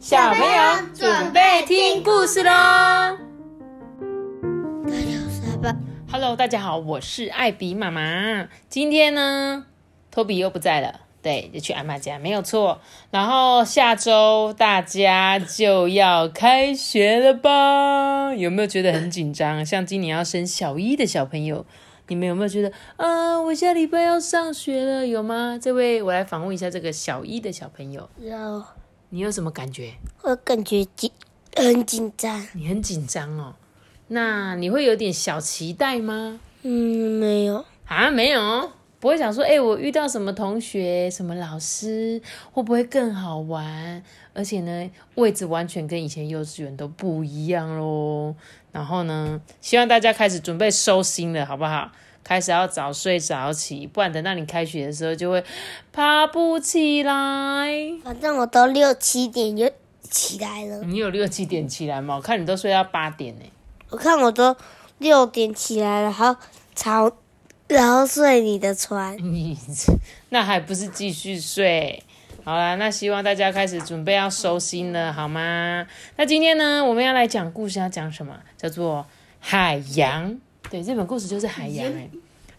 小朋友准备听故事喽！Hello，大家好，我是艾比妈妈。今天呢，托比又不在了，对，就去阿妈家，没有错。然后下周大家就要开学了吧？有没有觉得很紧张？像今年要升小一的小朋友，你们有没有觉得啊？我下礼拜要上学了，有吗？这位，我来访问一下这个小一的小朋友。有。你有什么感觉？我感觉紧，很紧张。你很紧张哦，那你会有点小期待吗？嗯，没有啊，没有，不会想说，哎，我遇到什么同学、什么老师，会不会更好玩？而且呢，位置完全跟以前幼稚园都不一样喽。然后呢，希望大家开始准备收心了，好不好？开始要早睡早起，不然等到你开学的时候就会爬不起来。反正我都六七点就起来了。你有六七点起来吗？我看你都睡到八点呢。我看我都六点起来了，然后吵，然后睡你的床。你那还不是继续睡？好啦，那希望大家开始准备要收心了，好吗？那今天呢，我们要来讲故事，要讲什么？叫做海洋。对，这本故事就是海洋哎，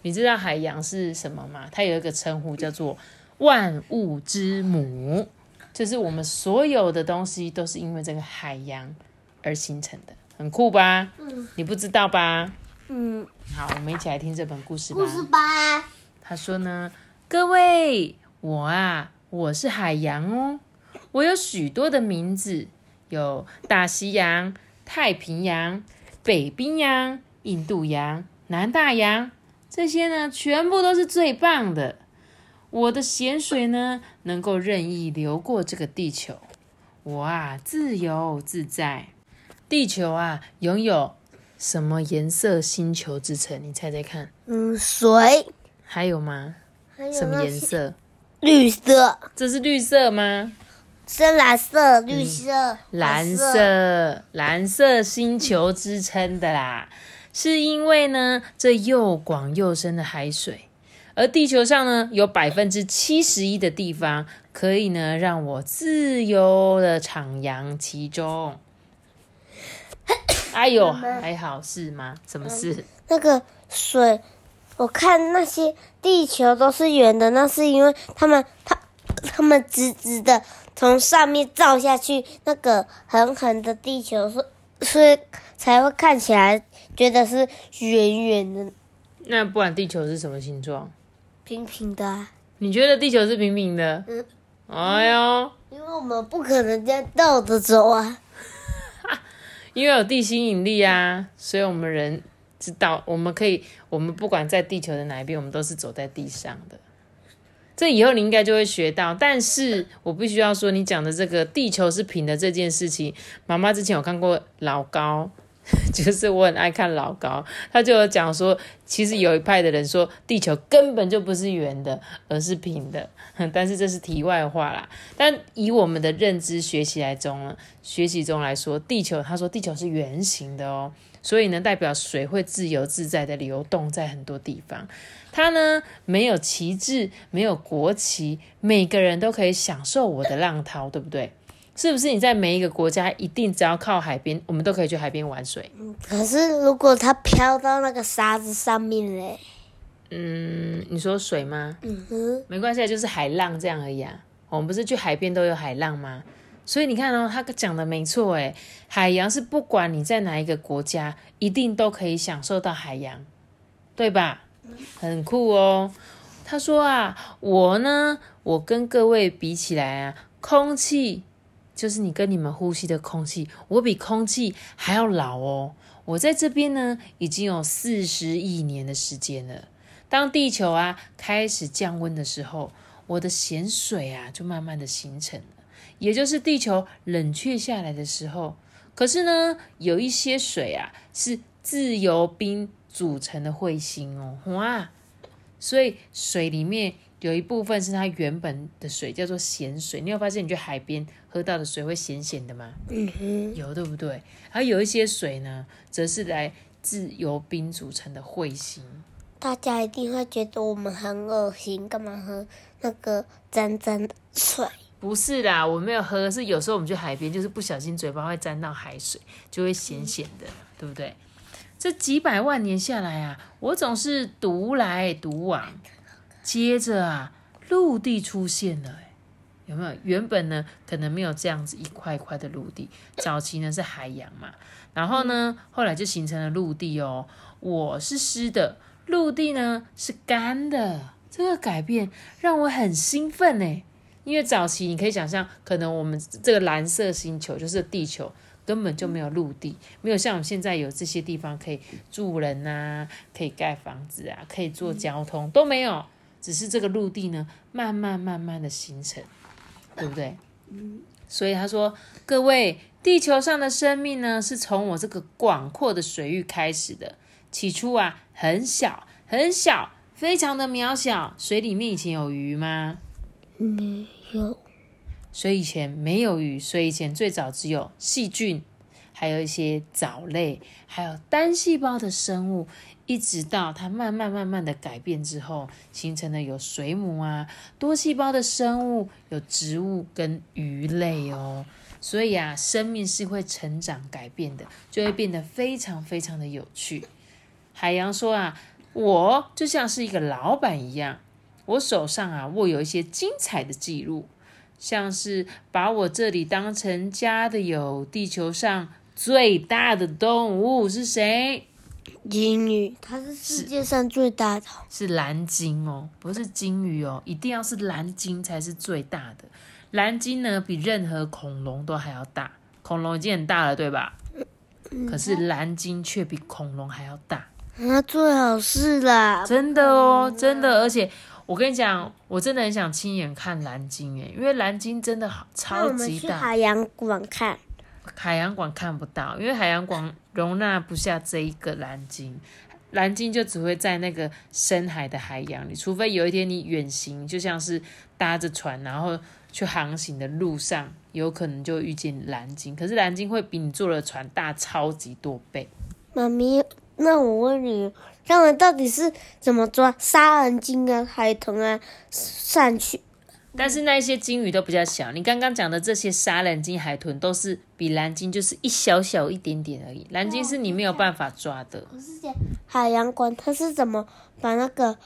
你知道海洋是什么吗？它有一个称呼叫做万物之母，就是我们所有的东西都是因为这个海洋而形成的，很酷吧？嗯，你不知道吧？嗯，好，我们一起来听这本故事吧。故事吧。他说呢，各位，我啊，我是海洋哦，我有许多的名字，有大西洋、太平洋、北冰洋。印度洋、南大洋，这些呢，全部都是最棒的。我的咸水呢，能够任意流过这个地球，我啊，自由自在。地球啊，拥有什么颜色星球之称？你猜猜看。嗯，水。还有吗？还有什么颜色？绿色。这是绿色吗？深蓝色、绿色、蓝色、蓝色星球之称的啦。是因为呢，这又广又深的海水，而地球上呢，有百分之七十一的地方可以呢让我自由的徜徉其中。哎呦，还好是吗？什么事？那个水，我看那些地球都是圆的，那是因为他们，他，他们直直的从上面照下去，那个横横的地球是。所以才会看起来觉得是圆圆的。那不然地球是什么形状？平平的。你觉得地球是平平的？嗯。哎呦。因为我们不可能这样倒着走啊。因为有地心引力啊，所以我们人知道，我们可以，我们不管在地球的哪一边，我们都是走在地上的。这以后你应该就会学到，但是我必须要说，你讲的这个地球是平的这件事情，妈妈之前有看过老高，就是我很爱看老高，他就有讲说，其实有一派的人说地球根本就不是圆的，而是平的，但是这是题外话啦。但以我们的认知学习来中，学习中来说，地球他说地球是圆形的哦。所以呢，代表水会自由自在的流动在很多地方。它呢没有旗帜，没有国旗，每个人都可以享受我的浪涛，对不对？是不是？你在每一个国家，一定只要靠海边，我们都可以去海边玩水。可是如果它飘到那个沙子上面嘞？嗯，你说水吗？嗯哼，没关系，就是海浪这样而已啊。我们不是去海边都有海浪吗？所以你看哦，他讲的没错诶，海洋是不管你在哪一个国家，一定都可以享受到海洋，对吧？很酷哦。他说啊，我呢，我跟各位比起来啊，空气就是你跟你们呼吸的空气，我比空气还要老哦。我在这边呢，已经有四十亿年的时间了。当地球啊开始降温的时候，我的咸水啊就慢慢的形成了。也就是地球冷却下来的时候，可是呢，有一些水啊是自由冰组成的彗星哦，哇！所以水里面有一部分是它原本的水，叫做咸水。你有发现你去海边喝到的水会咸咸的吗？嗯哼，有对不对？而有一些水呢，则是来自由冰组成的彗星。大家一定会觉得我们很恶心，干嘛喝那个沾沾的水？不是啦，我没有喝，是有时候我们去海边，就是不小心嘴巴会沾到海水，就会咸咸的，对不对？这几百万年下来啊，我总是独来独往。接着啊，陆地出现了，有没有？原本呢，可能没有这样子一块块的陆地，早期呢是海洋嘛，然后呢，后来就形成了陆地哦。我是湿的，陆地呢是干的，这个改变让我很兴奋呢。因为早期你可以想象，可能我们这个蓝色星球就是地球，根本就没有陆地，没有像我们现在有这些地方可以住人啊，可以盖房子啊，可以做交通都没有，只是这个陆地呢，慢慢慢慢的形成，对不对？嗯。所以他说，各位，地球上的生命呢，是从我这个广阔的水域开始的。起初啊，很小很小，非常的渺小。水里面以前有鱼吗？没有，所以以前没有鱼，所以以前最早只有细菌，还有一些藻类，还有单细胞的生物，一直到它慢慢慢慢的改变之后，形成了有水母啊，多细胞的生物，有植物跟鱼类哦。所以啊，生命是会成长改变的，就会变得非常非常的有趣。海洋说啊，我就像是一个老板一样。我手上啊握有一些精彩的记录，像是把我这里当成家的有地球上最大的动物是谁？鲸鱼，它是世界上最大的，是蓝鲸哦，不是鲸鱼哦，一定要是蓝鲸才是最大的。蓝鲸呢比任何恐龙都还要大，恐龙已经很大了，对吧？可是蓝鲸却比恐龙还要大，那最好是啦，真的哦，真的，而且。我跟你讲，我真的很想亲眼看蓝鲸诶，因为蓝鲸真的好超级大。海洋馆看，海洋馆看不到，因为海洋馆容纳不下这一个蓝鲸，蓝鲸就只会在那个深海的海洋里，除非有一天你远行，就像是搭着船然后去航行的路上，有可能就遇见蓝鲸。可是蓝鲸会比你坐的船大超级多倍。妈咪，那我问你。他们到底是怎么抓杀人鲸啊、海豚啊上去？但是那些鲸鱼都比较小。你刚刚讲的这些杀人鲸、海豚都是比蓝鲸就是一小小一点点而已。蓝鲸是你没有办法抓的。我是讲海洋馆，它是怎么把那个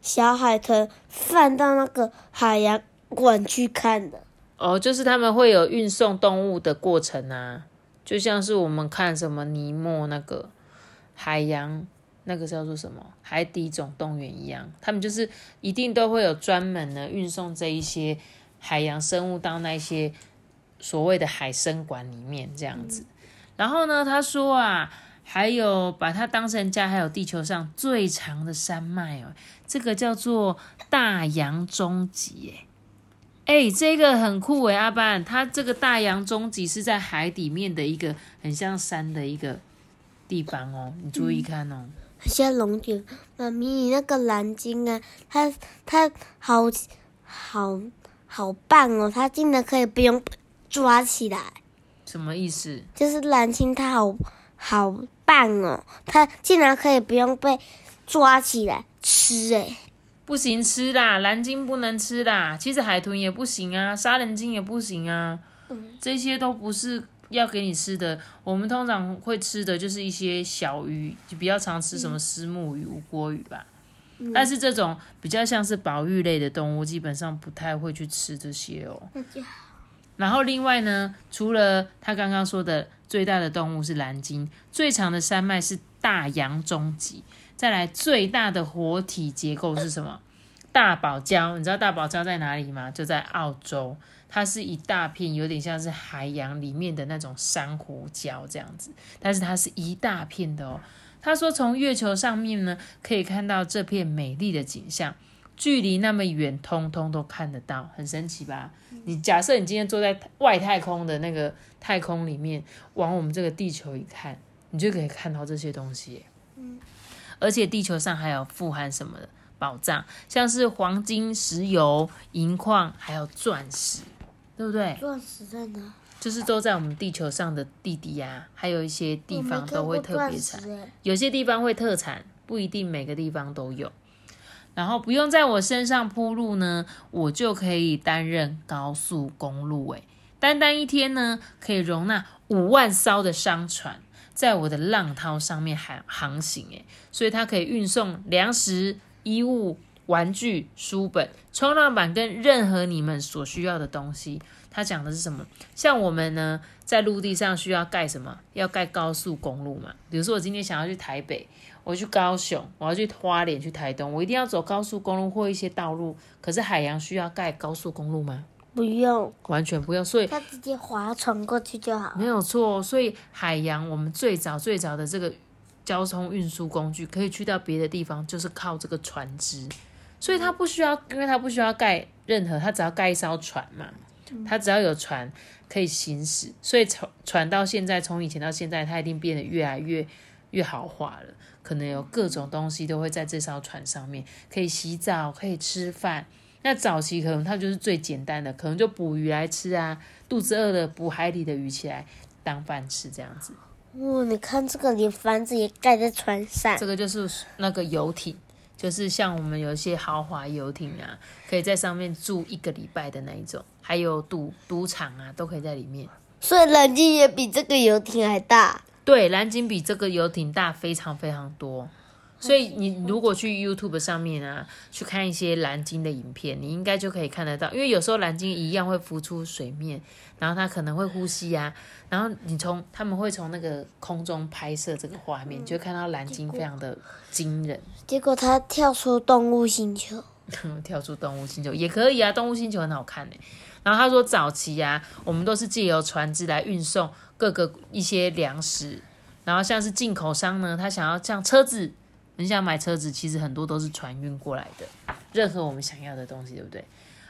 小海豚放到那个海洋馆去看的？哦，就是他们会有运送动物的过程啊，就像是我们看什么尼莫那个海洋。那个叫做什么《海底总动员》一样，他们就是一定都会有专门的运送这一些海洋生物到那些所谓的海生馆里面这样子。然后呢，他说啊，还有把它当成家，还有地球上最长的山脉哦，这个叫做大洋中极哎，哎，这个很酷哎，阿班，它这个大洋中极是在海底面的一个很像山的一个地方哦，你注意看哦。像龙卷，妈咪，你那个蓝鲸啊，它它好好好棒哦，它竟然可以不用抓起来。什么意思？就是蓝鲸它好好棒哦，它竟然可以不用被抓起来吃哎。不行吃啦，蓝鲸不能吃啦，其实海豚也不行啊，杀人鲸也不行啊，这些都不是。要给你吃的，我们通常会吃的就是一些小鱼，就比较常吃什么丝木鱼、无锅鱼吧。但是这种比较像是保育类的动物，基本上不太会去吃这些哦。然后另外呢，除了他刚刚说的最大的动物是蓝鲸，最长的山脉是大洋中脊，再来最大的活体结构是什么？大堡礁。你知道大堡礁在哪里吗？就在澳洲。它是一大片，有点像是海洋里面的那种珊瑚礁这样子，但是它是一大片的哦。他说从月球上面呢，可以看到这片美丽的景象，距离那么远，通通都看得到，很神奇吧？你假设你今天坐在外太空的那个太空里面，往我们这个地球一看，你就可以看到这些东西。嗯，而且地球上还有富含什么的宝藏，像是黄金、石油、银矿，还有钻石。对不对？钻石在哪？就是都在我们地球上的地底呀，还有一些地方都会特别产，有些地方会特产，不一定每个地方都有。然后不用在我身上铺路呢，我就可以担任高速公路。诶，单单一天呢，可以容纳五万艘的商船在我的浪涛上面航航行。诶，所以它可以运送粮食、衣物、玩具、书本、冲浪板跟任何你们所需要的东西。他讲的是什么？像我们呢，在陆地上需要盖什么？要盖高速公路嘛。比如说，我今天想要去台北。我去高雄，我要去花莲，去台东，我一定要走高速公路或一些道路。可是海洋需要盖高速公路吗？不用，完全不用。所以他直接划船过去就好。没有错。所以海洋，我们最早最早的这个交通运输工具，可以去到别的地方，就是靠这个船只。所以它不需要，因为它不需要盖任何，它只要盖一艘船嘛。它只要有船可以行驶，所以从船到现在，从以前到现在，它一定变得越来越越豪华了。可能有各种东西都会在这艘船上面，可以洗澡，可以吃饭。那早期可能它就是最简单的，可能就捕鱼来吃啊，肚子饿了捕海里的鱼起来当饭吃这样子。哇，你看这个连房子也盖在船上。这个就是那个游艇，就是像我们有一些豪华游艇啊，可以在上面住一个礼拜的那一种，还有赌赌场啊，都可以在里面。所以蓝鲸也比这个游艇还大。对，蓝鲸比这个游艇大非常非常多，所以你如果去 YouTube 上面啊，去看一些蓝鲸的影片，你应该就可以看得到。因为有时候蓝鲸一样会浮出水面，然后它可能会呼吸啊，然后你从他们会从那个空中拍摄这个画面，就看到蓝鲸非常的惊人。结果它跳出动物星球，跳出动物星球也可以啊，动物星球很好看呢。然后他说早期啊，我们都是借由船只来运送。各个一些粮食，然后像是进口商呢，他想要像车子，很想买车子，其实很多都是船运过来的，任何我们想要的东西，对不对？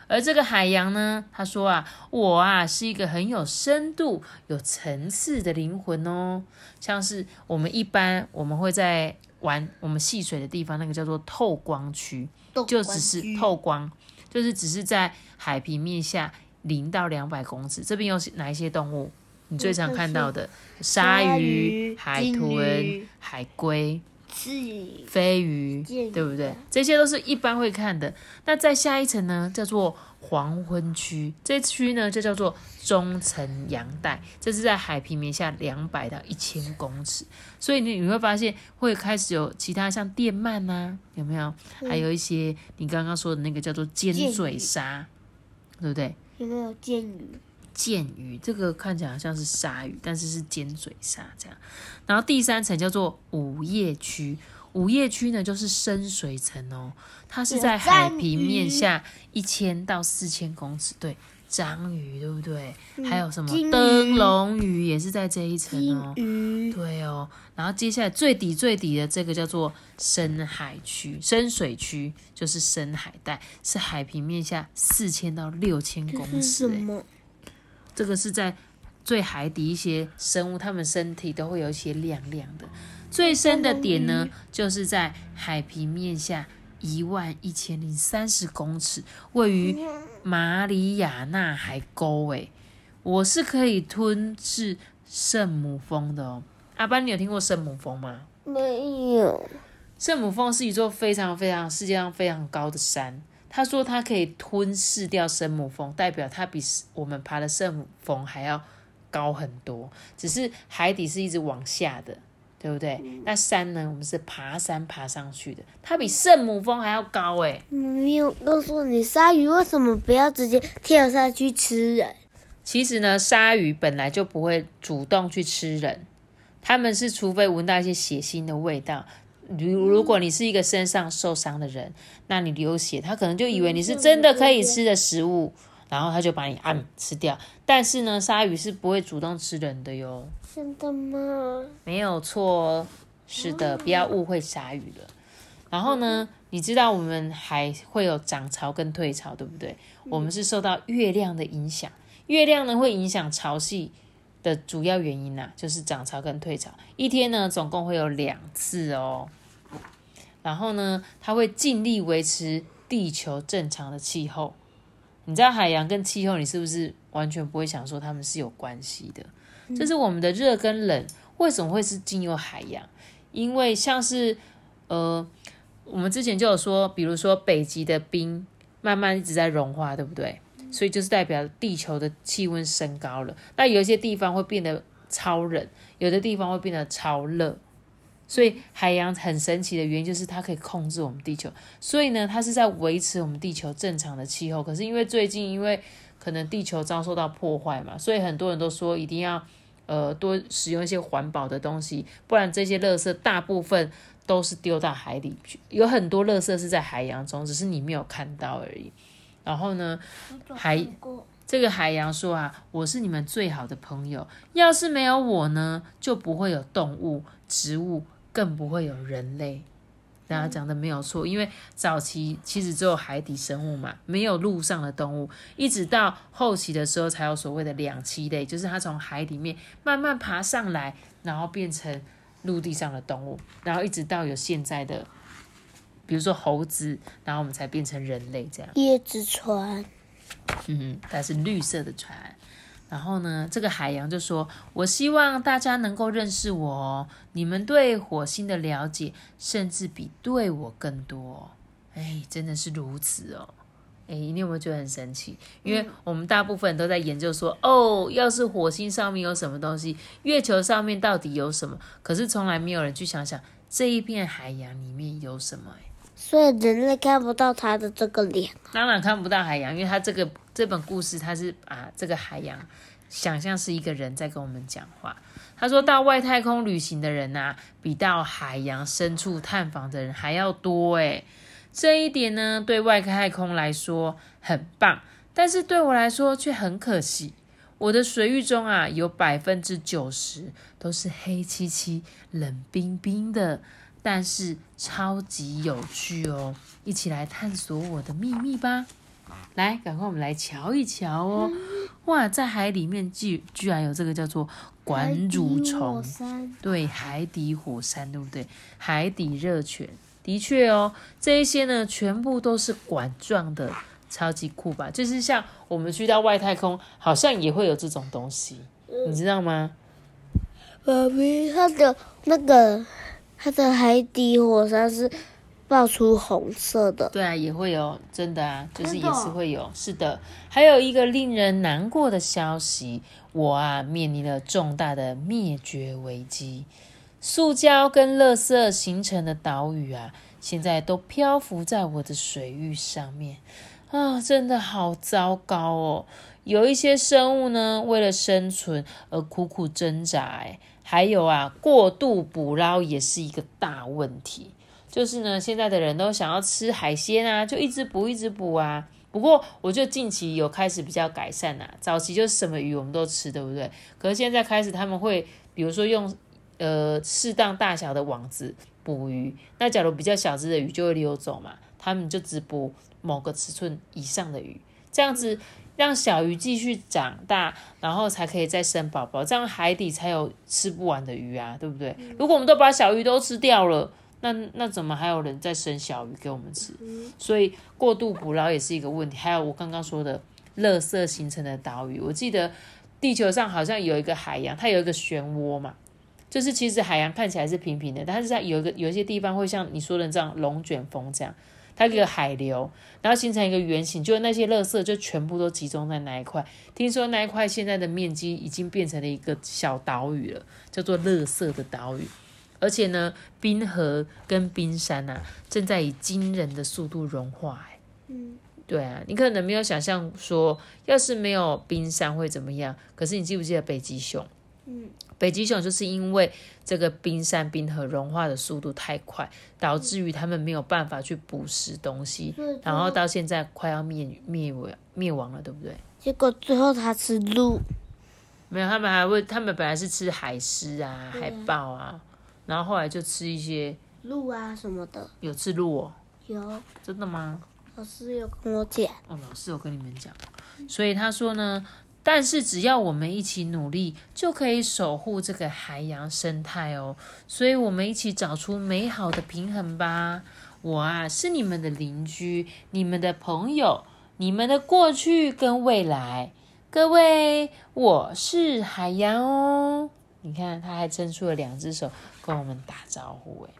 而这个海洋呢，他说啊，我啊是一个很有深度、有层次的灵魂哦，像是我们一般我们会在玩我们戏水的地方，那个叫做透光区，就只是透光，就是只是在海平面下零到两百公尺，这边有哪一些动物？你最常看到的鲨鱼、海豚、海龟、飞鱼，对不对？这些都是一般会看的。那在下一层呢，叫做黄昏区。这区呢就叫做中层洋带，这是在海平面下两百到一千公尺。所以你你会发现会开始有其他像电鳗呐，有没有？还有一些你刚刚说的那个叫做尖嘴鲨，对不对？有没有尖鱼？剑鱼，这个看起来好像是鲨鱼，但是是尖嘴鲨这样。然后第三层叫做午夜区，午夜区呢就是深水层哦，它是在海平面下一千到四千公尺。对，章鱼对不对？还有什么灯笼鱼也是在这一层哦。对哦。然后接下来最底最底的这个叫做深海区，深水区就是深海带，是海平面下四千到六千公尺。这个是在最海底一些生物，它们身体都会有一些亮亮的。最深的点呢，就是在海平面下一万一千零三十公尺，位于马里亚纳海沟。诶，我是可以吞噬圣母峰的哦。阿班，你有听过圣母峰吗？没有。圣母峰是一座非常非常世界上非常高的山。他说他可以吞噬掉圣母峰，代表他比我们爬的圣母峰还要高很多。只是海底是一直往下的，对不对？那山呢？我们是爬山爬上去的，它比圣母峰还要高哎。没有告诉你，鲨鱼为什么不要直接跳下去吃人？其实呢，鲨鱼本来就不会主动去吃人，他们是除非闻到一些血腥的味道。如如果你是一个身上受伤的人，那你流血，他可能就以为你是真的可以吃的食物，然后他就把你按吃掉。但是呢，鲨鱼是不会主动吃人的哟。真的吗？没有错，是的，不要误会鲨鱼了。然后呢，你知道我们还会有涨潮跟退潮，对不对？我们是受到月亮的影响，月亮呢会影响潮汐。的主要原因呐，就是涨潮跟退潮，一天呢总共会有两次哦。然后呢，它会尽力维持地球正常的气候。你知道海洋跟气候，你是不是完全不会想说它们是有关系的？就是我们的热跟冷为什么会是经由海洋？因为像是呃我们之前就有说，比如说北极的冰慢慢一直在融化，对不对？所以就是代表地球的气温升高了。那有一些地方会变得超冷，有的地方会变得超热。所以海洋很神奇的原因就是它可以控制我们地球，所以呢，它是在维持我们地球正常的气候。可是因为最近因为可能地球遭受到破坏嘛，所以很多人都说一定要呃多使用一些环保的东西，不然这些垃圾大部分都是丢到海里去。有很多垃圾是在海洋中，只是你没有看到而已。然后呢，海这个海洋说啊，我是你们最好的朋友，要是没有我呢，就不会有动物、植物。更不会有人类，大家讲的没有错，因为早期其实只有海底生物嘛，没有陆上的动物，一直到后期的时候才有所谓的两栖类，就是它从海里面慢慢爬上来，然后变成陆地上的动物，然后一直到有现在的，比如说猴子，然后我们才变成人类这样。椰子船，嗯，它是绿色的船。然后呢，这个海洋就说：“我希望大家能够认识我哦。你们对火星的了解，甚至比对我更多。哎，真的是如此哦。哎，你有没有觉得很神奇？因为我们大部分人都在研究说，哦，要是火星上面有什么东西，月球上面到底有什么？可是从来没有人去想想这一片海洋里面有什么。哎，所以人类看不到他的这个脸。当然看不到海洋，因为他这个。”这本故事，他是把这个海洋想象是一个人在跟我们讲话。他说到外太空旅行的人呐，比到海洋深处探访的人还要多诶。这一点呢，对外太空来说很棒，但是对我来说却很可惜。我的水域中啊，有百分之九十都是黑漆漆、冷冰冰的，但是超级有趣哦！一起来探索我的秘密吧。来，赶快我们来瞧一瞧哦！哇，在海里面居居然有这个叫做管蠕虫，对，海底火山，对不对？海底热泉，的确哦，这一些呢，全部都是管状的，超级酷吧？就是像我们去到外太空，好像也会有这种东西，你知道吗？爸比，它的那个它的海底火山是。爆出红色的，对啊，也会有，真的啊，就是也是会有，是的。还有一个令人难过的消息，我啊面临了重大的灭绝危机。塑胶跟垃圾形成的岛屿啊，现在都漂浮在我的水域上面啊，真的好糟糕哦。有一些生物呢，为了生存而苦苦挣扎，哎，还有啊，过度捕捞也是一个大问题。就是呢，现在的人都想要吃海鲜啊，就一直补一直补啊。不过，我就近期有开始比较改善呐。早期就是什么鱼我们都吃，对不对？可是现在开始他们会，比如说用呃适当大小的网子捕鱼。那假如比较小只的鱼就会溜走嘛，他们就只捕某个尺寸以上的鱼，这样子让小鱼继续长大，然后才可以再生宝宝，这样海底才有吃不完的鱼啊，对不对？如果我们都把小鱼都吃掉了。那那怎么还有人在生小鱼给我们吃？所以过度捕捞也是一个问题。还有我刚刚说的，垃圾形成的岛屿。我记得地球上好像有一个海洋，它有一个漩涡嘛，就是其实海洋看起来是平平的，但是在有一个有一些地方会像你说的这样龙卷风这样，它一个海流，然后形成一个圆形，就那些垃圾就全部都集中在那一块。听说那一块现在的面积已经变成了一个小岛屿了，叫做垃圾的岛屿。而且呢，冰河跟冰山呐，正在以惊人的速度融化。嗯，对啊，你可能没有想象说，要是没有冰山会怎么样。可是你记不记得北极熊？嗯，北极熊就是因为这个冰山冰河融化的速度太快，导致于他们没有办法去捕食东西，然后到现在快要灭灭亡灭亡了，对不对？结果最后它吃鹿，没有，他们还会，他们本来是吃海狮啊、海豹啊。然后后来就吃一些鹿啊什么的，有吃鹿哦，有。真的吗？老师有跟我讲，哦，老师有跟你们讲，所以他说呢，但是只要我们一起努力，就可以守护这个海洋生态哦。所以我们一起找出美好的平衡吧。我啊是你们的邻居，你们的朋友，你们的过去跟未来。各位，我是海洋哦。你看，他还伸出了两只手跟我们打招呼，哎，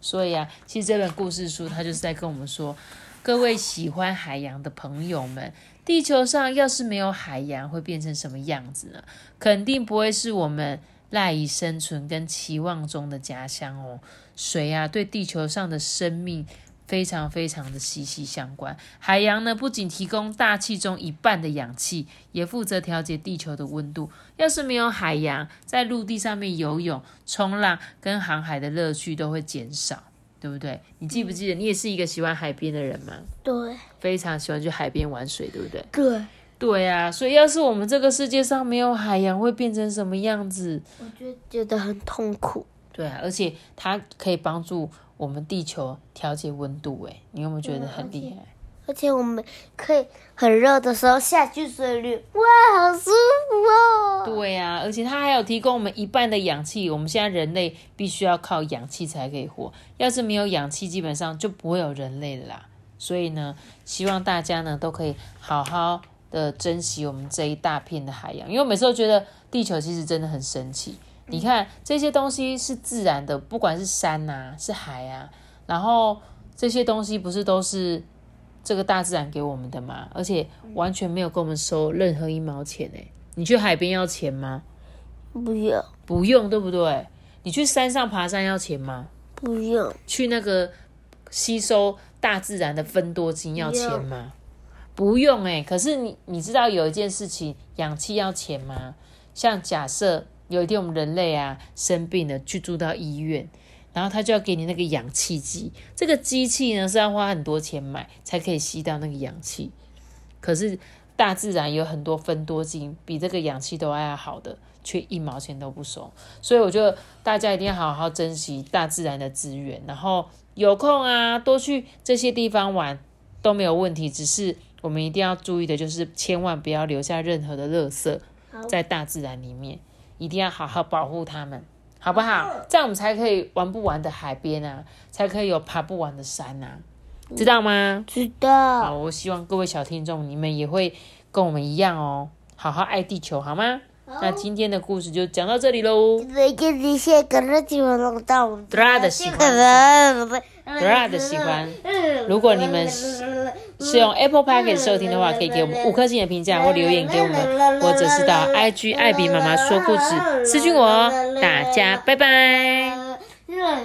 所以啊，其实这本故事书它就是在跟我们说，各位喜欢海洋的朋友们，地球上要是没有海洋，会变成什么样子呢？肯定不会是我们赖以生存跟期望中的家乡哦。水啊，对地球上的生命。非常非常的息息相关。海洋呢，不仅提供大气中一半的氧气，也负责调节地球的温度。要是没有海洋，在陆地上面游泳、冲浪跟航海的乐趣都会减少，对不对？你记不记得，你也是一个喜欢海边的人吗？对，非常喜欢去海边玩水，对不对？对，对啊。所以，要是我们这个世界上没有海洋，会变成什么样子？我就觉得很痛苦。对啊，而且它可以帮助。我们地球调节温度，哎，你有没有觉得很厉害？而且我们可以很热的时候下去水里，哇，好舒服哦！对呀，而且它还有提供我们一半的氧气。我们现在人类必须要靠氧气才可以活，要是没有氧气，基本上就不会有人类了啦。所以呢，希望大家呢都可以好好的珍惜我们这一大片的海洋，因为我每次都觉得地球其实真的很神奇。你看这些东西是自然的，不管是山呐，是海啊，然后这些东西不是都是这个大自然给我们的嘛？而且完全没有跟我们收任何一毛钱哎！你去海边要钱吗？不用，不用，对不对？你去山上爬山要钱吗？不用。去那个吸收大自然的分多精要钱吗？不用哎。可是你你知道有一件事情，氧气要钱吗？像假设。有一天我们人类啊生病了，去住到医院，然后他就要给你那个氧气机。这个机器呢是要花很多钱买才可以吸到那个氧气。可是大自然有很多分多金，比这个氧气都还要好的，却一毛钱都不收。所以我觉得大家一定要好好珍惜大自然的资源，然后有空啊多去这些地方玩都没有问题。只是我们一定要注意的就是，千万不要留下任何的垃圾在大自然里面。一定要好好保护它们，好不好？这样我们才可以玩不完的海边啊，才可以有爬不完的山啊，知道吗？知道。好，我希望各位小听众，你们也会跟我们一样哦，好好爱地球，好吗？那今天的故事就讲到这里喽。Dra 的喜欢，Dra 的喜欢。如果你们是用 Apple Park 收听的话，可以给我们五颗星的评价或留言给我们，或者是到 IG 艾比妈妈说故事私信我。大家拜拜。